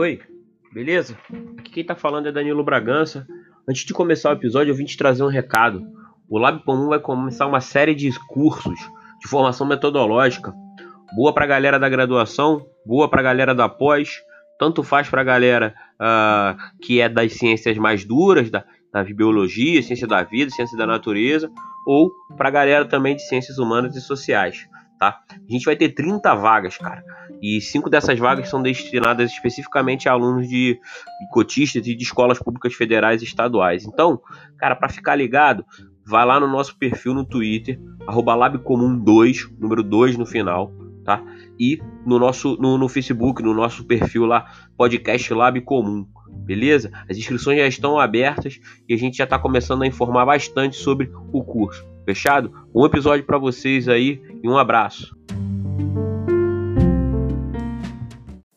Oi, beleza? Aqui quem tá falando é Danilo Bragança. Antes de começar o episódio, eu vim te trazer um recado. O Lab Comum vai começar uma série de cursos de formação metodológica. Boa pra galera da graduação, boa pra galera da pós, tanto faz pra galera uh, que é das ciências mais duras, da, da biologia, ciência da vida, ciência da natureza, ou pra galera também de ciências humanas e sociais tá? A gente vai ter 30 vagas, cara. E cinco dessas vagas são destinadas especificamente a alunos de, cotistas e de escolas públicas federais e estaduais. Então, cara, para ficar ligado, vai lá no nosso perfil no Twitter, labcomum2, número 2 no final, tá? E no nosso no, no Facebook, no nosso perfil lá, podcast Lab Comum beleza? As inscrições já estão abertas e a gente já está começando a informar bastante sobre o curso. Fechado? Um episódio para vocês aí e um abraço.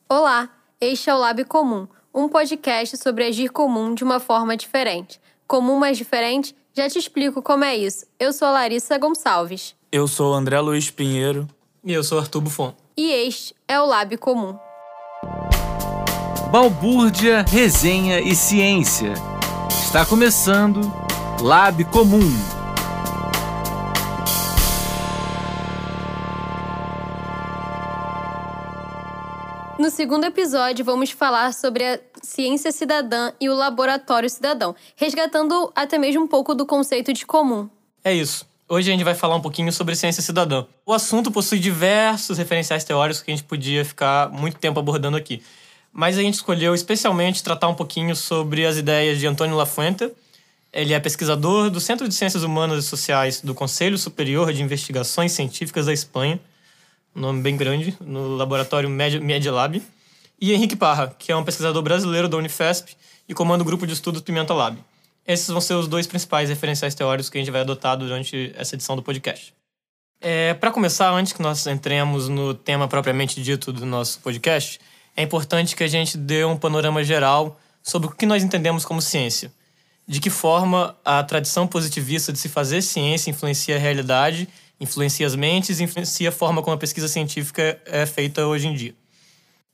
Olá, este é o Lab Comum, um podcast sobre agir comum de uma forma diferente. Comum, mas diferente? Já te explico como é isso. Eu sou a Larissa Gonçalves. Eu sou o André Luiz Pinheiro. E eu sou Arthur Buffon. E este é o Lab Comum. Balbúrdia, resenha e ciência. Está começando Lab Comum. No segundo episódio, vamos falar sobre a ciência cidadã e o laboratório cidadão, resgatando até mesmo um pouco do conceito de comum. É isso. Hoje a gente vai falar um pouquinho sobre ciência cidadã. O assunto possui diversos referenciais teóricos que a gente podia ficar muito tempo abordando aqui mas a gente escolheu especialmente tratar um pouquinho sobre as ideias de Antônio Lafuente. Ele é pesquisador do Centro de Ciências Humanas e Sociais do Conselho Superior de Investigações Científicas da Espanha, nome bem grande, no laboratório MediLab, e Henrique Parra, que é um pesquisador brasileiro da Unifesp e comanda o grupo de estudos Pimenta Lab. Esses vão ser os dois principais referenciais teóricos que a gente vai adotar durante essa edição do podcast. É, Para começar, antes que nós entremos no tema propriamente dito do nosso podcast, é importante que a gente dê um panorama geral sobre o que nós entendemos como ciência. De que forma a tradição positivista de se fazer ciência influencia a realidade, influencia as mentes, influencia a forma como a pesquisa científica é feita hoje em dia.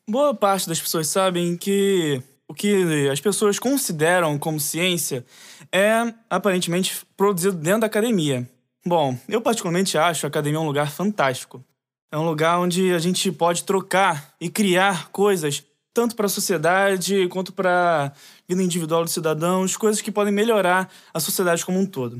Boa parte das pessoas sabem que o que as pessoas consideram como ciência é aparentemente produzido dentro da academia. Bom, eu particularmente acho a academia um lugar fantástico. É um lugar onde a gente pode trocar e criar coisas, tanto para a sociedade quanto para a vida individual dos cidadãos, coisas que podem melhorar a sociedade como um todo.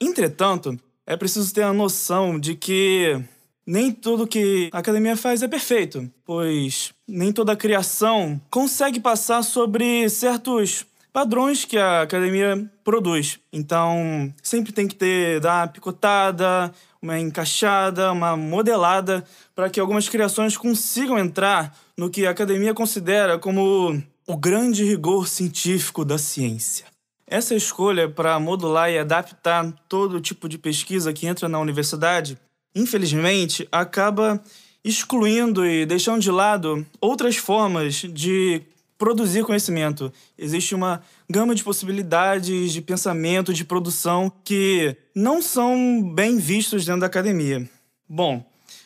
Entretanto, é preciso ter a noção de que nem tudo que a academia faz é perfeito, pois nem toda criação consegue passar sobre certos padrões que a academia produz. Então, sempre tem que ter dar uma picotada, uma encaixada, uma modelada, para que algumas criações consigam entrar no que a academia considera como o grande rigor científico da ciência. Essa escolha para modular e adaptar todo tipo de pesquisa que entra na universidade, infelizmente, acaba excluindo e deixando de lado outras formas de produzir conhecimento. Existe uma gama de possibilidades de pensamento, de produção que não são bem vistos dentro da academia. Bom,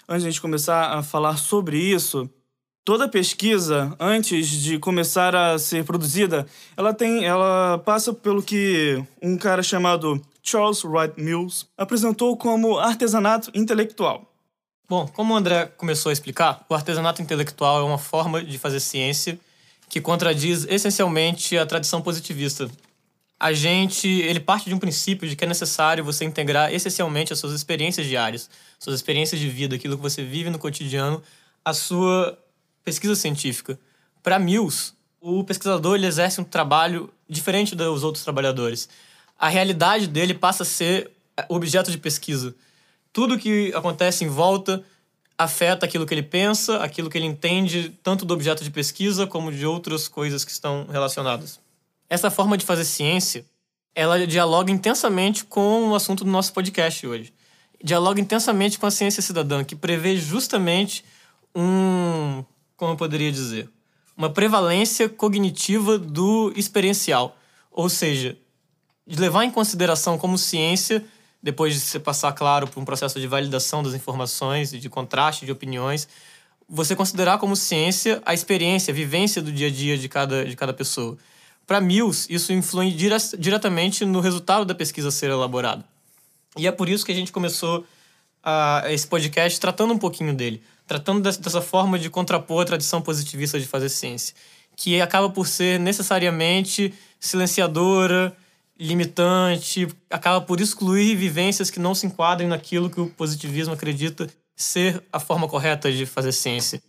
antes de a gente começar a falar sobre isso, toda pesquisa antes de começar a ser produzida, ela tem, ela passa pelo que um cara chamado Charles Wright Mills apresentou como artesanato intelectual. Bom, como o André começou a explicar, o artesanato intelectual é uma forma de fazer ciência que contradiz essencialmente a tradição positivista. A gente, ele parte de um princípio de que é necessário você integrar essencialmente as suas experiências diárias, suas experiências de vida, aquilo que você vive no cotidiano, a sua pesquisa científica. Para Mills, o pesquisador ele exerce um trabalho diferente dos outros trabalhadores. A realidade dele passa a ser objeto de pesquisa. Tudo que acontece em volta afeta aquilo que ele pensa, aquilo que ele entende, tanto do objeto de pesquisa como de outras coisas que estão relacionadas. Essa forma de fazer ciência, ela dialoga intensamente com o assunto do nosso podcast hoje. Dialoga intensamente com a ciência cidadã, que prevê justamente um, como eu poderia dizer, uma prevalência cognitiva do experiencial, ou seja, de levar em consideração como ciência depois de você passar, claro, por um processo de validação das informações e de contraste de opiniões, você considerar como ciência a experiência, a vivência do dia a dia de cada, de cada pessoa. Para Mills, isso influi dire diretamente no resultado da pesquisa ser elaborada. E é por isso que a gente começou a, esse podcast tratando um pouquinho dele, tratando dessa, forma de contrapor a tradição positivista de fazer ciência, que acaba por ser necessariamente silenciadora, limitante, acaba por excluir vivências que não se enquadrem naquilo que o positivismo acredita ser a forma correta de fazer ciência,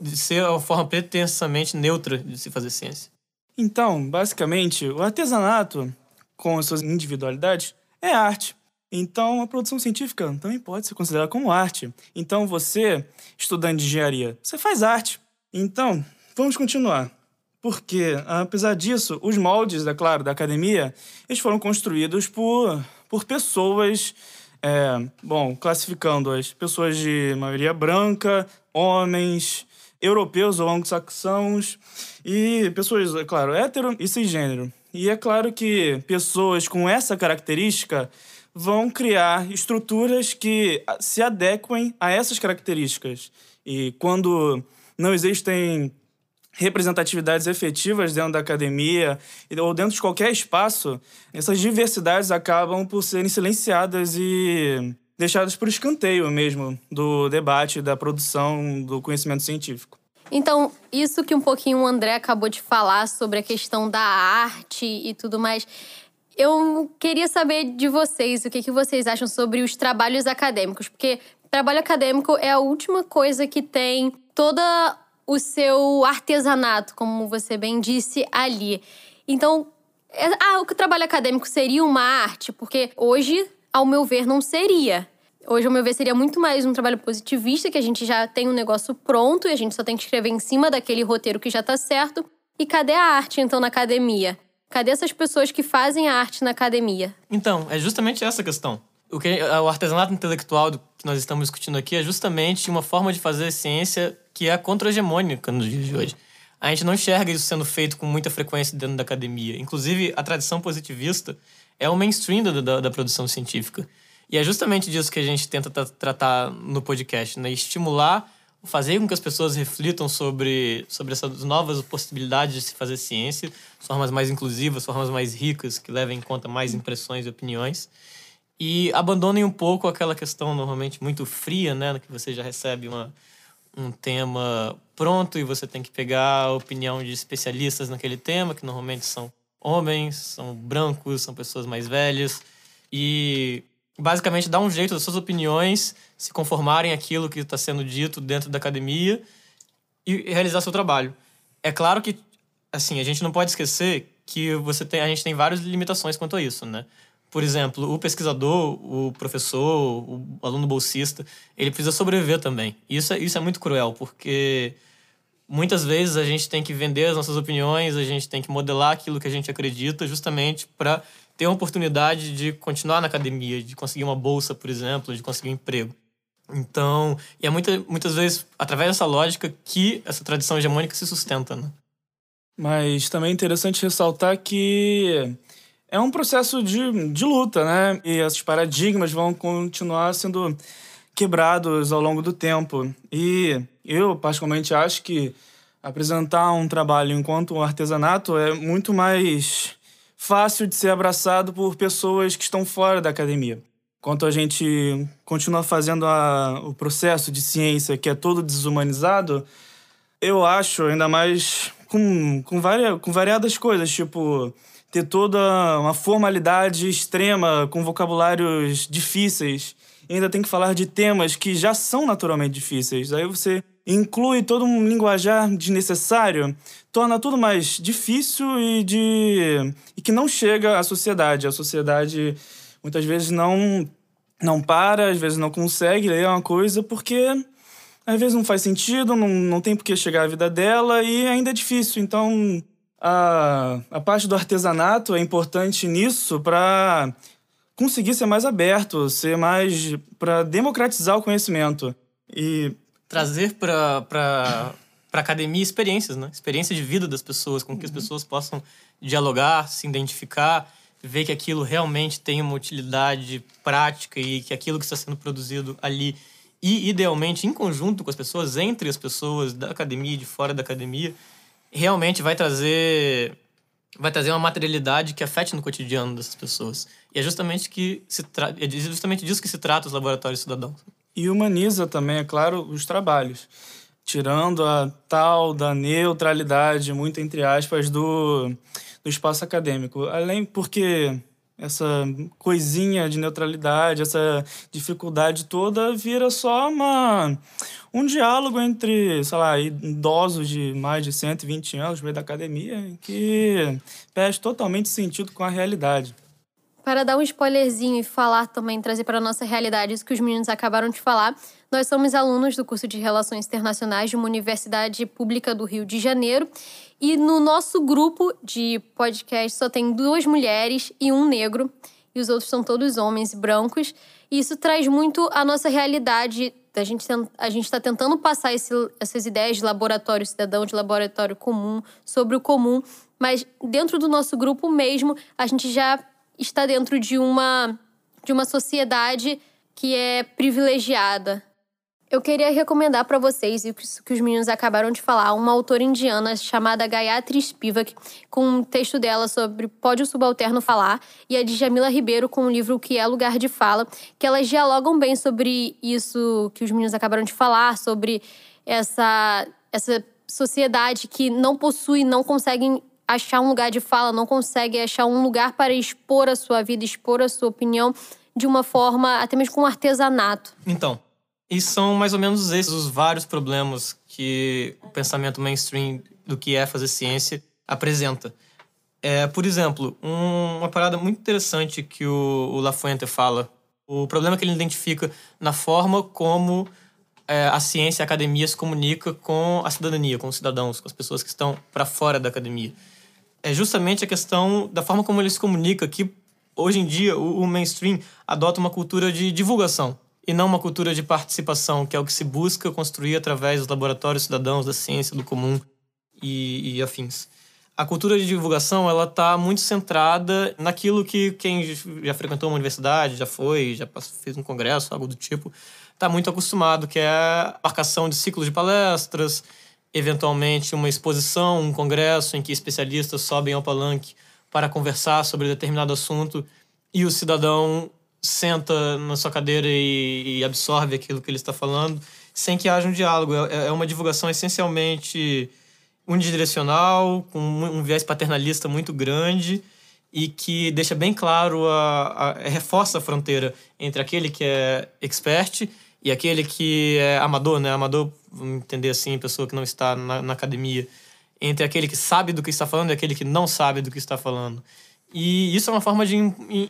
de ser a forma pretensamente neutra de se fazer ciência. Então, basicamente, o artesanato, com suas individualidades, é arte. Então, a produção científica também pode ser considerada como arte. Então, você, estudante de engenharia, você faz arte. Então, vamos continuar. Porque, apesar disso, os moldes, é claro, da academia, eles foram construídos por, por pessoas, é, bom, classificando as pessoas de maioria branca, homens, europeus ou anglo-saxãos e pessoas, é claro, hétero e cisgênero. E é claro que pessoas com essa característica vão criar estruturas que se adequem a essas características. E quando não existem representatividades efetivas dentro da academia ou dentro de qualquer espaço, essas diversidades acabam por serem silenciadas e deixadas por escanteio mesmo do debate, da produção do conhecimento científico. Então, isso que um pouquinho o André acabou de falar sobre a questão da arte e tudo mais, eu queria saber de vocês o que, que vocês acham sobre os trabalhos acadêmicos, porque trabalho acadêmico é a última coisa que tem toda o seu artesanato, como você bem disse ali. Então, é, ah, o trabalho acadêmico seria uma arte? Porque hoje, ao meu ver, não seria. Hoje, ao meu ver, seria muito mais um trabalho positivista, que a gente já tem um negócio pronto e a gente só tem que escrever em cima daquele roteiro que já tá certo. E cadê a arte, então, na academia? Cadê essas pessoas que fazem a arte na academia? Então, é justamente essa a questão. O, que, o artesanato intelectual que nós estamos discutindo aqui é justamente uma forma de fazer ciência que é contra-hegemônica nos dias de hoje. A gente não enxerga isso sendo feito com muita frequência dentro da academia. Inclusive, a tradição positivista é o mainstream da, da, da produção científica. E é justamente disso que a gente tenta tratar no podcast, né? Estimular, fazer com que as pessoas reflitam sobre, sobre essas novas possibilidades de se fazer ciência, formas mais inclusivas, formas mais ricas, que levem em conta mais impressões e opiniões. E abandonem um pouco aquela questão normalmente muito fria, né? Que você já recebe uma um tema pronto e você tem que pegar a opinião de especialistas naquele tema, que normalmente são homens, são brancos, são pessoas mais velhas, e basicamente dar um jeito das suas opiniões se conformarem aquilo que está sendo dito dentro da academia e realizar seu trabalho. É claro que, assim, a gente não pode esquecer que você tem, a gente tem várias limitações quanto a isso, né? por exemplo, o pesquisador, o professor, o aluno bolsista, ele precisa sobreviver também. Isso é, isso é muito cruel, porque muitas vezes a gente tem que vender as nossas opiniões, a gente tem que modelar aquilo que a gente acredita, justamente para ter uma oportunidade de continuar na academia, de conseguir uma bolsa, por exemplo, de conseguir um emprego. Então, e é muita, muitas vezes através dessa lógica que essa tradição hegemônica se sustenta, né? Mas também é interessante ressaltar que é um processo de, de luta, né? E esses paradigmas vão continuar sendo quebrados ao longo do tempo. E eu, particularmente, acho que apresentar um trabalho enquanto um artesanato é muito mais fácil de ser abraçado por pessoas que estão fora da academia. Enquanto a gente continua fazendo a, o processo de ciência que é todo desumanizado, eu acho, ainda mais com, com, varia, com variadas coisas, tipo ter toda uma formalidade extrema, com vocabulários difíceis. Ainda tem que falar de temas que já são naturalmente difíceis. Aí você inclui todo um linguajar desnecessário, torna tudo mais difícil e de e que não chega à sociedade. A sociedade muitas vezes não não para, às vezes não consegue ler uma coisa porque às vezes não faz sentido, não, não tem por que chegar à vida dela e ainda é difícil. Então, a, a parte do artesanato é importante nisso para conseguir ser mais aberto, ser mais. para democratizar o conhecimento. E. Trazer para para academia experiências, né? Experiência de vida das pessoas, com que as uhum. pessoas possam dialogar, se identificar, ver que aquilo realmente tem uma utilidade prática e que aquilo que está sendo produzido ali e, idealmente, em conjunto com as pessoas, entre as pessoas da academia e de fora da academia, realmente vai trazer vai trazer uma materialidade que afete no cotidiano dessas pessoas. E é justamente que se tra... é justamente disso que se trata os laboratórios cidadãos. E humaniza também, é claro, os trabalhos, tirando a tal da neutralidade, muito entre aspas, do, do espaço acadêmico. Além porque essa coisinha de neutralidade, essa dificuldade toda vira só uma um diálogo entre, sei lá, idosos de mais de 120 anos, meio da academia, que perde totalmente sentido com a realidade. Para dar um spoilerzinho e falar também, trazer para a nossa realidade isso que os meninos acabaram de falar, nós somos alunos do curso de Relações Internacionais de uma universidade pública do Rio de Janeiro. E no nosso grupo de podcast só tem duas mulheres e um negro, e os outros são todos homens brancos. E isso traz muito a nossa realidade a gente a gente está tentando passar esse, essas ideias de laboratório cidadão, de laboratório comum, sobre o comum, mas dentro do nosso grupo mesmo, a gente já está dentro de uma de uma sociedade que é privilegiada. Eu queria recomendar para vocês, e que os meninos acabaram de falar, uma autora indiana chamada Gayatri Spivak, com um texto dela sobre Pode o Subalterno Falar, e a Djamila Ribeiro com o livro O que é Lugar de Fala, que elas dialogam bem sobre isso que os meninos acabaram de falar, sobre essa, essa sociedade que não possui, não consegue achar um lugar de fala, não consegue achar um lugar para expor a sua vida, expor a sua opinião de uma forma, até mesmo com artesanato. Então, e são mais ou menos esses os vários problemas que o pensamento mainstream do que é fazer ciência apresenta. É, por exemplo, um, uma parada muito interessante que o, o Lafuente fala, o problema que ele identifica na forma como é, a ciência e a academia se comunica com a cidadania, com os cidadãos, com as pessoas que estão para fora da academia. É justamente a questão da forma como ele se comunica, que hoje em dia o, o mainstream adota uma cultura de divulgação e não uma cultura de participação, que é o que se busca construir através dos laboratórios cidadãos da ciência do comum e, e afins. A cultura de divulgação ela está muito centrada naquilo que quem já frequentou uma universidade, já foi, já fez um congresso, algo do tipo, está muito acostumado, que é a marcação de ciclos de palestras, eventualmente uma exposição, um congresso em que especialistas sobem ao palanque para conversar sobre determinado assunto e o cidadão senta na sua cadeira e, e absorve aquilo que ele está falando, sem que haja um diálogo. É, é uma divulgação essencialmente unidirecional, com um viés paternalista muito grande e que deixa bem claro, a, a, reforça a fronteira entre aquele que é expert e aquele que é amador, né? Amador, vamos entender assim, pessoa que não está na, na academia. Entre aquele que sabe do que está falando e aquele que não sabe do que está falando. E isso é uma forma de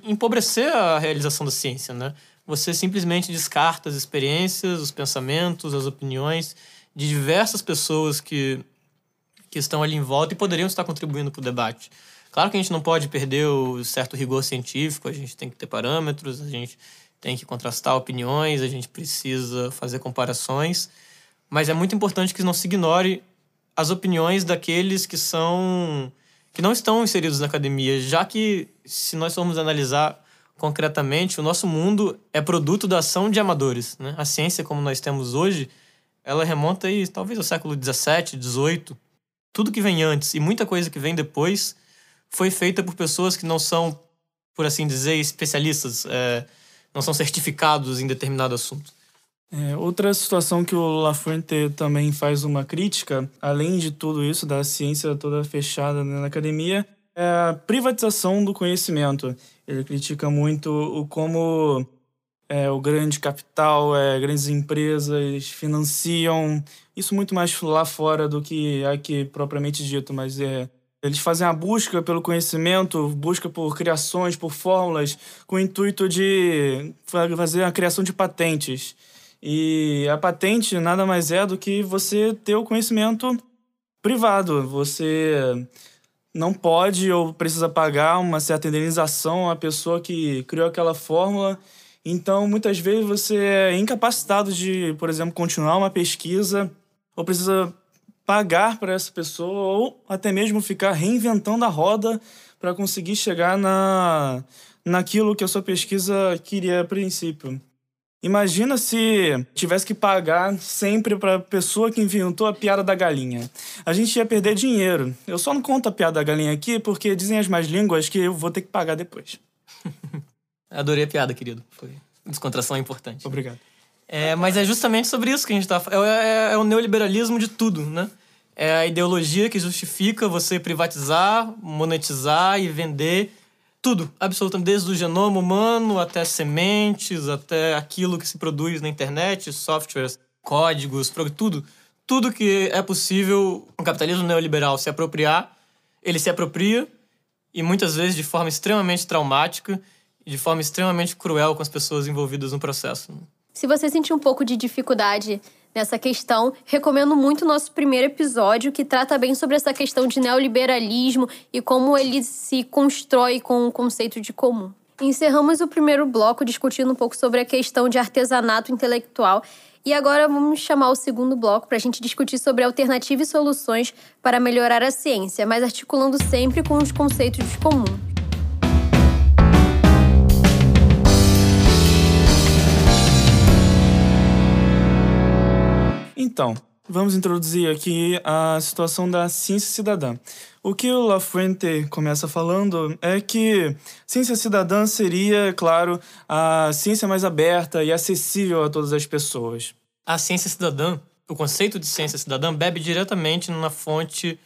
empobrecer a realização da ciência, né? Você simplesmente descarta as experiências, os pensamentos, as opiniões de diversas pessoas que, que estão ali em volta e poderiam estar contribuindo para o debate. Claro que a gente não pode perder o certo rigor científico, a gente tem que ter parâmetros, a gente tem que contrastar opiniões, a gente precisa fazer comparações, mas é muito importante que não se ignore as opiniões daqueles que são que não estão inseridos na academia, já que, se nós formos analisar concretamente, o nosso mundo é produto da ação de amadores. Né? A ciência, como nós temos hoje, ela remonta aí, talvez ao século XVII, XVIII. Tudo que vem antes e muita coisa que vem depois foi feita por pessoas que não são, por assim dizer, especialistas, é, não são certificados em determinado assunto. É, outra situação que o Lafuente também faz uma crítica, além de tudo isso, da ciência toda fechada na academia, é a privatização do conhecimento. Ele critica muito o como é, o grande capital, é, grandes empresas financiam isso muito mais lá fora do que aqui propriamente dito, mas é eles fazem a busca pelo conhecimento, busca por criações, por fórmulas, com o intuito de fazer a criação de patentes. E a patente nada mais é do que você ter o conhecimento privado. Você não pode ou precisa pagar uma certa indenização à pessoa que criou aquela fórmula. Então, muitas vezes você é incapacitado de, por exemplo, continuar uma pesquisa ou precisa pagar para essa pessoa ou até mesmo ficar reinventando a roda para conseguir chegar na naquilo que a sua pesquisa queria a princípio. Imagina se tivesse que pagar sempre para a pessoa que inventou a piada da galinha. A gente ia perder dinheiro. Eu só não conto a piada da galinha aqui porque dizem as más línguas que eu vou ter que pagar depois. Adorei a piada, querido. Foi descontração importante. Obrigado. É, mas é justamente sobre isso que a gente está falando. É, é, é o neoliberalismo de tudo, né? É a ideologia que justifica você privatizar, monetizar e vender tudo, absolutamente, desde o genoma humano até sementes, até aquilo que se produz na internet, softwares, códigos, tudo. Tudo que é possível o capitalismo neoliberal se apropriar, ele se apropria e muitas vezes de forma extremamente traumática e de forma extremamente cruel com as pessoas envolvidas no processo. Se você sentir um pouco de dificuldade nessa questão. Recomendo muito o nosso primeiro episódio, que trata bem sobre essa questão de neoliberalismo e como ele se constrói com o conceito de comum. Encerramos o primeiro bloco discutindo um pouco sobre a questão de artesanato intelectual. E agora vamos chamar o segundo bloco para a gente discutir sobre alternativas e soluções para melhorar a ciência, mas articulando sempre com os conceitos de Então, vamos introduzir aqui a situação da ciência cidadã. O que o Lafuente começa falando é que ciência cidadã seria, claro, a ciência mais aberta e acessível a todas as pessoas. A ciência cidadã, o conceito de ciência cidadã bebe diretamente na fonte,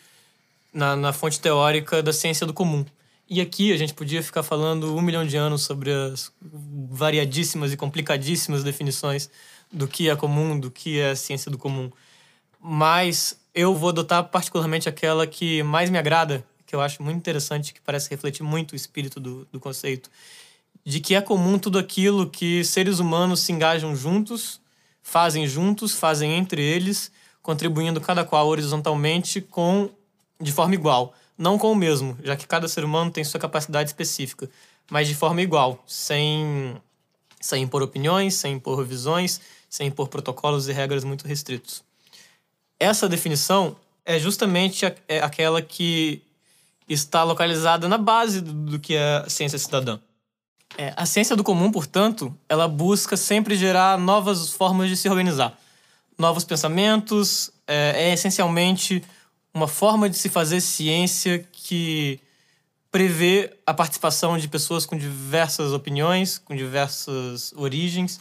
na, na fonte teórica da ciência do comum. E aqui a gente podia ficar falando um milhão de anos sobre as variadíssimas e complicadíssimas definições do que é comum, do que é ciência do comum. Mas eu vou adotar particularmente aquela que mais me agrada, que eu acho muito interessante, que parece refletir muito o espírito do, do conceito, de que é comum tudo aquilo que seres humanos se engajam juntos, fazem juntos, fazem entre eles, contribuindo cada qual horizontalmente com de forma igual, não com o mesmo, já que cada ser humano tem sua capacidade específica, mas de forma igual, sem sem impor opiniões, sem impor visões, sem impor protocolos e regras muito restritos. Essa definição é justamente é aquela que está localizada na base do que é a ciência cidadã. É, a ciência do comum, portanto, ela busca sempre gerar novas formas de se organizar. Novos pensamentos, é, é essencialmente uma forma de se fazer ciência que prevê a participação de pessoas com diversas opiniões, com diversas origens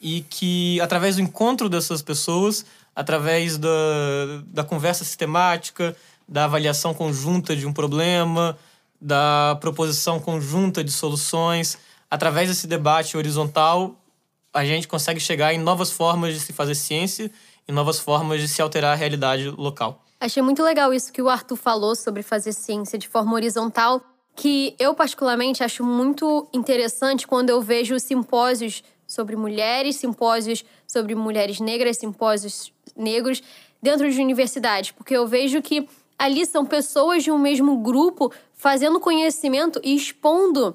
e que, através do encontro dessas pessoas, através da, da conversa sistemática, da avaliação conjunta de um problema, da proposição conjunta de soluções, através desse debate horizontal, a gente consegue chegar em novas formas de se fazer ciência e novas formas de se alterar a realidade local. Achei muito legal isso que o Arthur falou sobre fazer ciência de forma horizontal, que eu particularmente acho muito interessante quando eu vejo simpósios sobre mulheres, simpósios sobre mulheres negras, simpósios negros dentro de universidades, porque eu vejo que ali são pessoas de um mesmo grupo fazendo conhecimento e expondo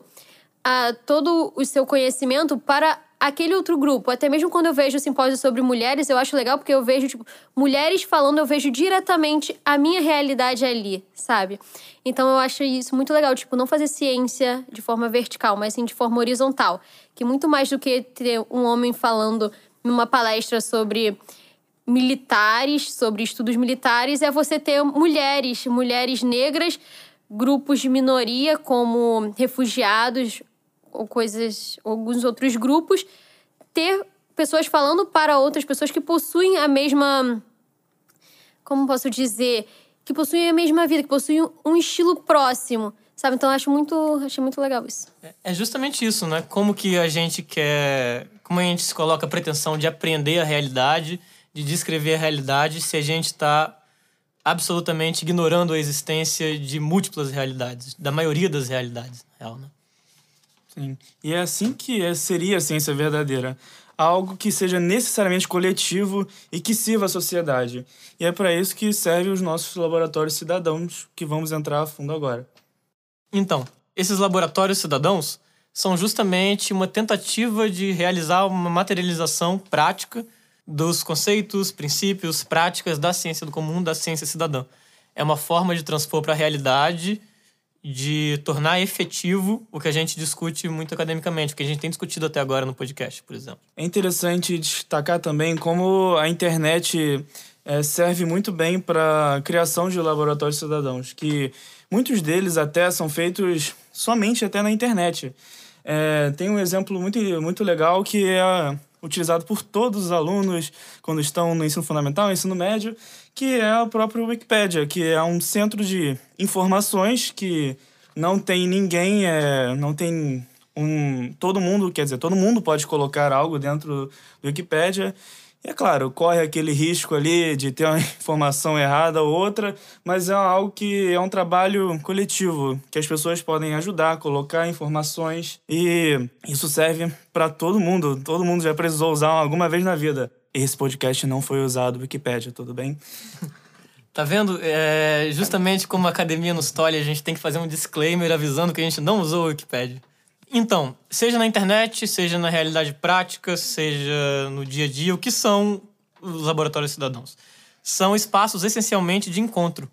a, todo o seu conhecimento para aquele outro grupo. Até mesmo quando eu vejo simpósios sobre mulheres, eu acho legal porque eu vejo, tipo, mulheres falando, eu vejo diretamente a minha realidade ali, sabe? Então eu acho isso muito legal, tipo, não fazer ciência de forma vertical, mas sim de forma horizontal. Que muito mais do que ter um homem falando numa palestra sobre militares, sobre estudos militares, é você ter mulheres, mulheres negras, grupos de minoria como refugiados ou coisas, alguns outros grupos, ter pessoas falando para outras pessoas que possuem a mesma. Como posso dizer? Que possuem a mesma vida, que possuem um estilo próximo. Sabe? Então acho muito, achei muito legal isso. É, é justamente isso, né? Como que a gente quer. Como a gente se coloca a pretensão de aprender a realidade, de descrever a realidade, se a gente está absolutamente ignorando a existência de múltiplas realidades, da maioria das realidades, na real, né? E é assim que é, seria a ciência verdadeira. Algo que seja necessariamente coletivo e que sirva à sociedade. E é para isso que servem os nossos laboratórios cidadãos, que vamos entrar a fundo agora. Então, esses laboratórios cidadãos são justamente uma tentativa de realizar uma materialização prática dos conceitos, princípios, práticas da ciência do comum, da ciência cidadã. É uma forma de transpor para a realidade de tornar efetivo o que a gente discute muito academicamente, o que a gente tem discutido até agora no podcast, por exemplo. É interessante destacar também como a internet é, serve muito bem para a criação de laboratórios cidadãos, que muitos deles até são feitos somente até na internet. É, tem um exemplo muito, muito legal que é utilizado por todos os alunos quando estão no ensino fundamental, ensino médio, que é o próprio Wikipedia, que é um centro de informações que não tem ninguém, é, não tem um todo mundo, quer dizer, todo mundo pode colocar algo dentro do Wikipedia e é claro, corre aquele risco ali de ter uma informação errada ou outra, mas é algo que é um trabalho coletivo, que as pessoas podem ajudar, colocar informações e isso serve para todo mundo. Todo mundo já precisou usar alguma vez na vida. Esse podcast não foi usado Wikipedia, tudo bem? Tá vendo? É, justamente como a academia nos tolhe, a gente tem que fazer um disclaimer avisando que a gente não usou o Wikipedia. Então, seja na internet, seja na realidade prática, seja no dia a dia, o que são os laboratórios cidadãos? São espaços essencialmente de encontro.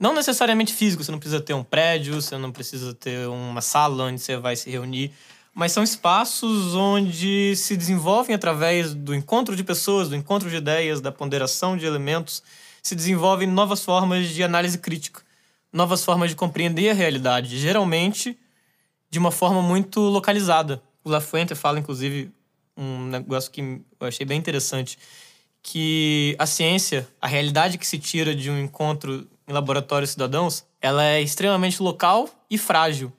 Não necessariamente físico, você não precisa ter um prédio, você não precisa ter uma sala onde você vai se reunir, mas são espaços onde se desenvolvem através do encontro de pessoas, do encontro de ideias, da ponderação de elementos, se desenvolvem novas formas de análise crítica, novas formas de compreender a realidade. Geralmente, de uma forma muito localizada. O Lafuente fala, inclusive, um negócio que eu achei bem interessante, que a ciência, a realidade que se tira de um encontro em laboratórios cidadãos, ela é extremamente local e frágil.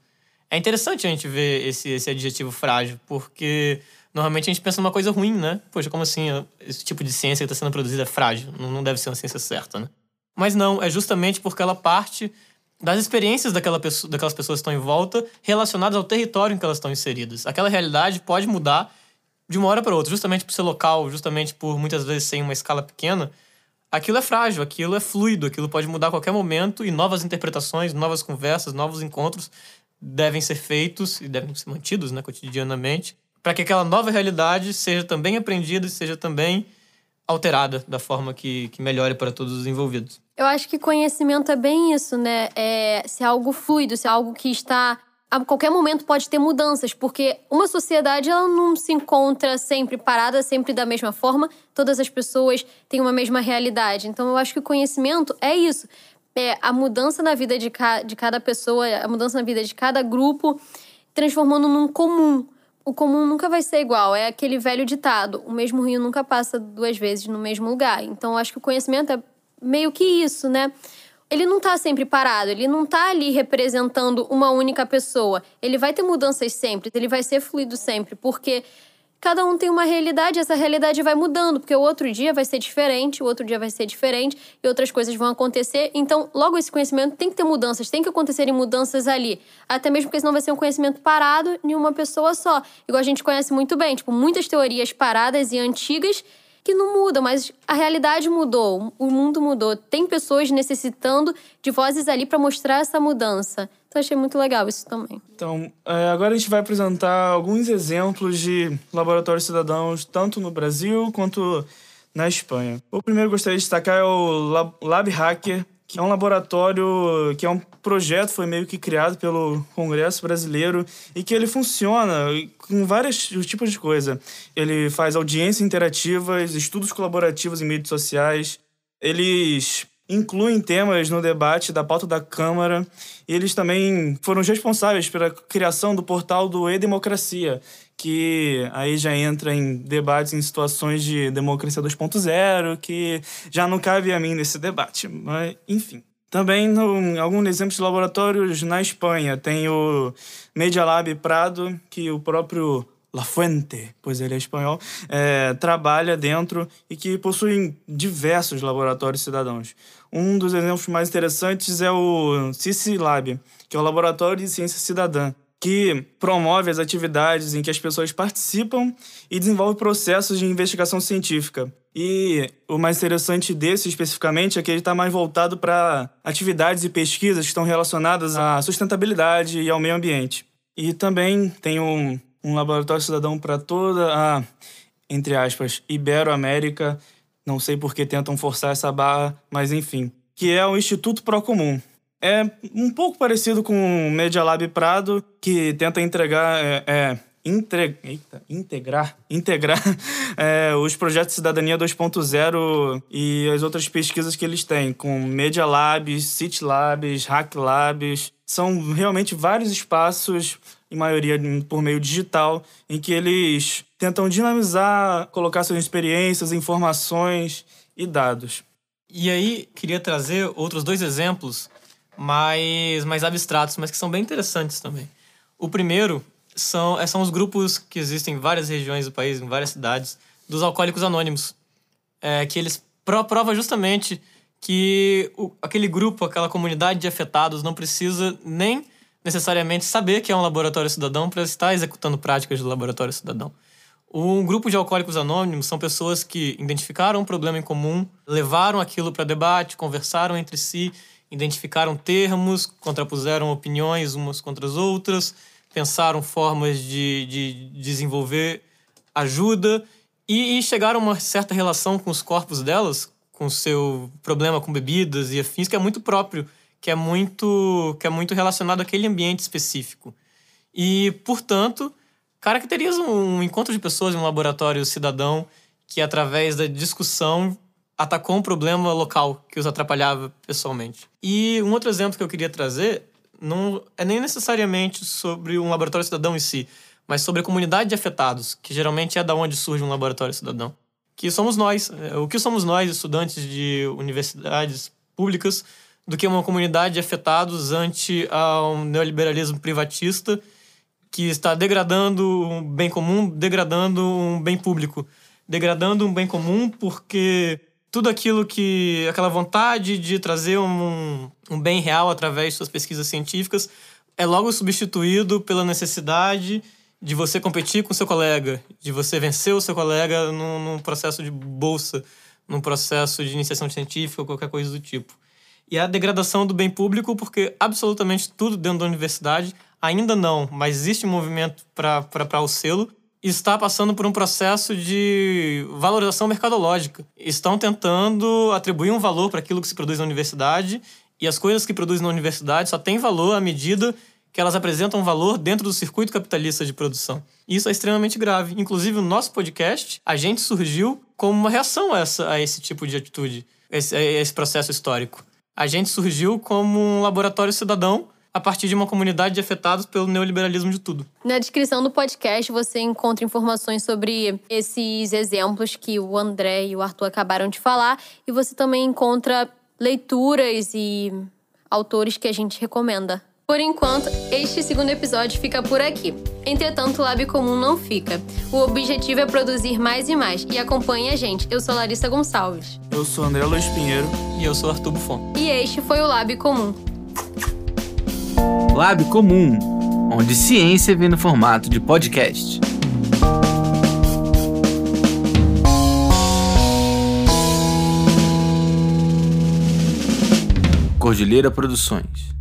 É interessante a gente ver esse, esse adjetivo frágil, porque normalmente a gente pensa numa coisa ruim, né? Poxa, como assim esse tipo de ciência que está sendo produzida é frágil? Não deve ser uma ciência certa, né? Mas não, é justamente porque ela parte das experiências daquela pessoa, daquelas pessoas que estão em volta relacionadas ao território em que elas estão inseridas. Aquela realidade pode mudar de uma hora para outra, justamente por ser local, justamente por muitas vezes ser em uma escala pequena. Aquilo é frágil, aquilo é fluido, aquilo pode mudar a qualquer momento e novas interpretações, novas conversas, novos encontros devem ser feitos e devem ser mantidos né, cotidianamente para que aquela nova realidade seja também aprendida e seja também alterada da forma que, que melhore para todos os envolvidos. Eu acho que conhecimento é bem isso, né? É ser algo fluido, ser algo que está a qualquer momento pode ter mudanças, porque uma sociedade ela não se encontra sempre parada, sempre da mesma forma, todas as pessoas têm uma mesma realidade. Então eu acho que o conhecimento é isso. É a mudança na vida de, ca de cada pessoa, a mudança na vida de cada grupo, transformando num comum. O comum nunca vai ser igual, é aquele velho ditado: o mesmo rio nunca passa duas vezes no mesmo lugar. Então acho que o conhecimento é meio que isso, né? Ele não tá sempre parado, ele não tá ali representando uma única pessoa. Ele vai ter mudanças sempre, ele vai ser fluido sempre, porque cada um tem uma realidade, essa realidade vai mudando, porque o outro dia vai ser diferente, o outro dia vai ser diferente e outras coisas vão acontecer. Então, logo esse conhecimento tem que ter mudanças, tem que acontecerem mudanças ali. Até mesmo porque senão vai ser um conhecimento parado em uma pessoa só. Igual a gente conhece muito bem, tipo, muitas teorias paradas e antigas que não muda, mas a realidade mudou, o mundo mudou. Tem pessoas necessitando de vozes ali para mostrar essa mudança. Então achei muito legal isso também. Então, é, agora a gente vai apresentar alguns exemplos de laboratórios cidadãos, tanto no Brasil quanto na Espanha. O primeiro que gostaria de destacar é o Lab Hacker, que é um laboratório, que é um projeto, foi meio que criado pelo Congresso Brasileiro e que ele funciona com vários tipos de coisa. Ele faz audiências interativas, estudos colaborativos em mídias sociais, eles incluem temas no debate da pauta da Câmara e eles também foram responsáveis pela criação do portal do E-Democracia, que aí já entra em debates em situações de democracia 2.0, que já não cabe a mim nesse debate, mas enfim. Também, no, alguns exemplos de laboratórios na Espanha, tem o Media Lab Prado, que o próprio La Fuente, pois ele é espanhol, é, trabalha dentro e que possui diversos laboratórios cidadãos. Um dos exemplos mais interessantes é o CICI Lab, que é o Laboratório de Ciência Cidadã, que promove as atividades em que as pessoas participam e desenvolve processos de investigação científica. E o mais interessante desse especificamente é que ele está mais voltado para atividades e pesquisas que estão relacionadas à sustentabilidade e ao meio ambiente. E também tem um, um laboratório cidadão para toda a, entre aspas, Ibero-América. Não sei por que tentam forçar essa barra, mas enfim. Que é o Instituto Procomum. É um pouco parecido com o Media Lab Prado, que tenta entregar é, é. Eita, integrar, integrar é, os projetos de cidadania 2.0 e as outras pesquisas que eles têm, com Media Labs, City Labs, Hack Labs. São realmente vários espaços, em maioria por meio digital, em que eles tentam dinamizar, colocar suas experiências, informações e dados. E aí, queria trazer outros dois exemplos mais, mais abstratos, mas que são bem interessantes também. O primeiro são, é, são os grupos que existem em várias regiões do país, em várias cidades, dos alcoólicos anônimos. É, que eles provam justamente que o, aquele grupo, aquela comunidade de afetados não precisa nem necessariamente saber que é um laboratório cidadão para estar executando práticas de laboratório cidadão. Um grupo de alcoólicos anônimos são pessoas que identificaram um problema em comum, levaram aquilo para debate, conversaram entre si, identificaram termos, contrapuseram opiniões umas contra as outras, pensaram formas de, de desenvolver ajuda e, e chegaram a uma certa relação com os corpos delas, com o seu problema com bebidas e afins, que é muito próprio, que é muito, que é muito relacionado àquele ambiente específico. E, portanto, caracteriza um encontro de pessoas em um laboratório cidadão que, através da discussão, atacou um problema local que os atrapalhava pessoalmente. E um outro exemplo que eu queria trazer não é nem necessariamente sobre um laboratório cidadão em si, mas sobre a comunidade de afetados, que geralmente é da onde surge um laboratório cidadão. Que somos nós. É, o que somos nós, estudantes de universidades públicas, do que uma comunidade de afetados ante um neoliberalismo privatista que está degradando um bem comum, degradando um bem público. Degradando um bem comum porque tudo aquilo que. aquela vontade de trazer um, um bem real através de suas pesquisas científicas é logo substituído pela necessidade de você competir com seu colega, de você vencer o seu colega num, num, processo de bolsa, num processo de iniciação científica ou qualquer coisa do tipo. E a degradação do bem público, porque absolutamente tudo dentro da universidade, ainda não, mas existe um movimento para o selo, está passando por um processo de valorização mercadológica. Estão tentando atribuir um valor para aquilo que se produz na universidade e as coisas que produzem na universidade só têm valor à medida que elas apresentam valor dentro do circuito capitalista de produção. Isso é extremamente grave. Inclusive, o nosso podcast, a gente surgiu como uma reação a, essa, a esse tipo de atitude, esse, a esse processo histórico. A gente surgiu como um laboratório cidadão a partir de uma comunidade de afetados pelo neoliberalismo de tudo. Na descrição do podcast você encontra informações sobre esses exemplos que o André e o Arthur acabaram de falar e você também encontra leituras e autores que a gente recomenda. Por enquanto, este segundo episódio fica por aqui. Entretanto, o Lab Comum não fica. O objetivo é produzir mais e mais. E acompanhe a gente. Eu sou Larissa Gonçalves. Eu sou André Luiz Pinheiro. E eu sou Arthur Buffon. E este foi o Lab Comum. Lab Comum, onde ciência vem no formato de podcast. Cordilheira Produções.